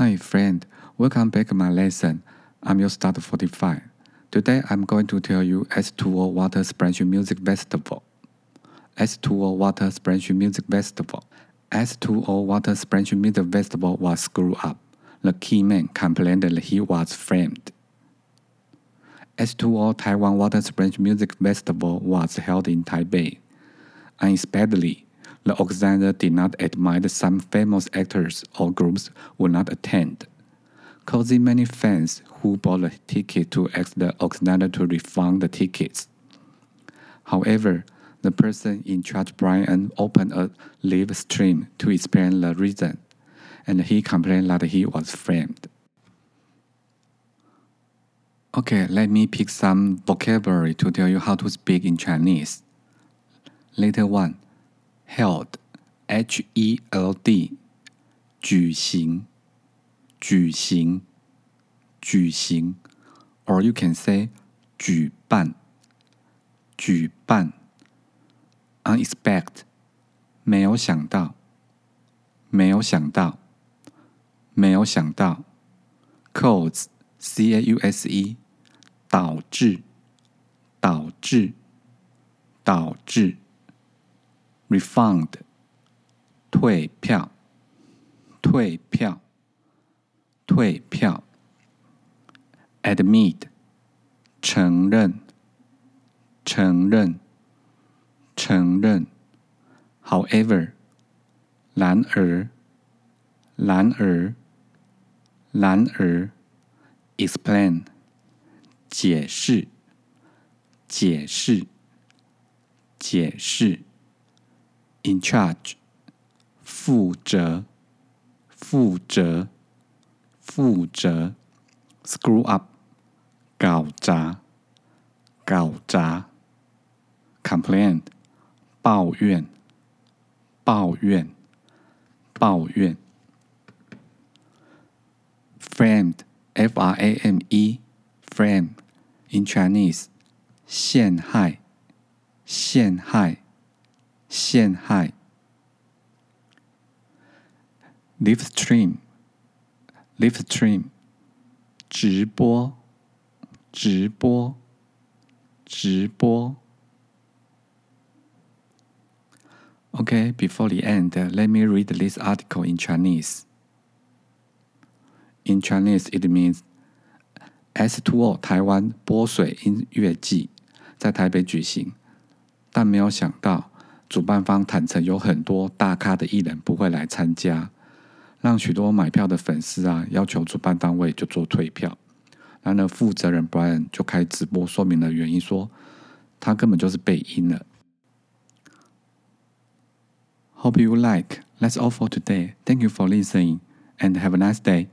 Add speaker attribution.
Speaker 1: Hi, friend. Welcome back to my lesson. I'm your starter 45. Today I'm going to tell you S2O Water Splash Music Festival. S2O Water Splash Music Festival. S2O Water Splash Music Festival was screwed up. The key man complained that he was framed. S2O Taiwan Water Splash Music Festival was held in Taipei. Unexpectedly, the organizer did not admit some famous actors or groups would not attend, causing many fans who bought a ticket to ask the organizer to refund the tickets. However, the person in charge Brian opened a live stream to explain the reason, and he complained that he was framed. Okay, let me pick some vocabulary to tell you how to speak in Chinese. Later one, held, H E L D，举行，举行，举行，or you can say 举办，举办，unexpected，没有想到，没有想到，没有想到，cause，C A U S E，导致，导致，导致。Refund 退票，退票，退票；admit 承认，承认，承认；however 然而，然而，然而；explain 解释，解释，解释。In charge，负责，负责，负责；screw up，搞砸，搞砸；complain，抱怨，抱怨，抱怨；framed，f r a m e，frame，in Chinese，陷害，陷害。陷害。Live stream, live stream，直播，直播，直播。OK，before the end, let me read this article in Chinese. In Chinese, it means S2O 台湾波水音乐季在台北举行，但没有想到。主办方坦诚，有很多大咖的艺人不会来参加，让许多买票的粉丝啊要求主办单位就做退票。然而负责人 Brian 就开直播说明了原因，说他根本就是被阴了。Hope you like. That's all for today. Thank you for listening and have a nice day.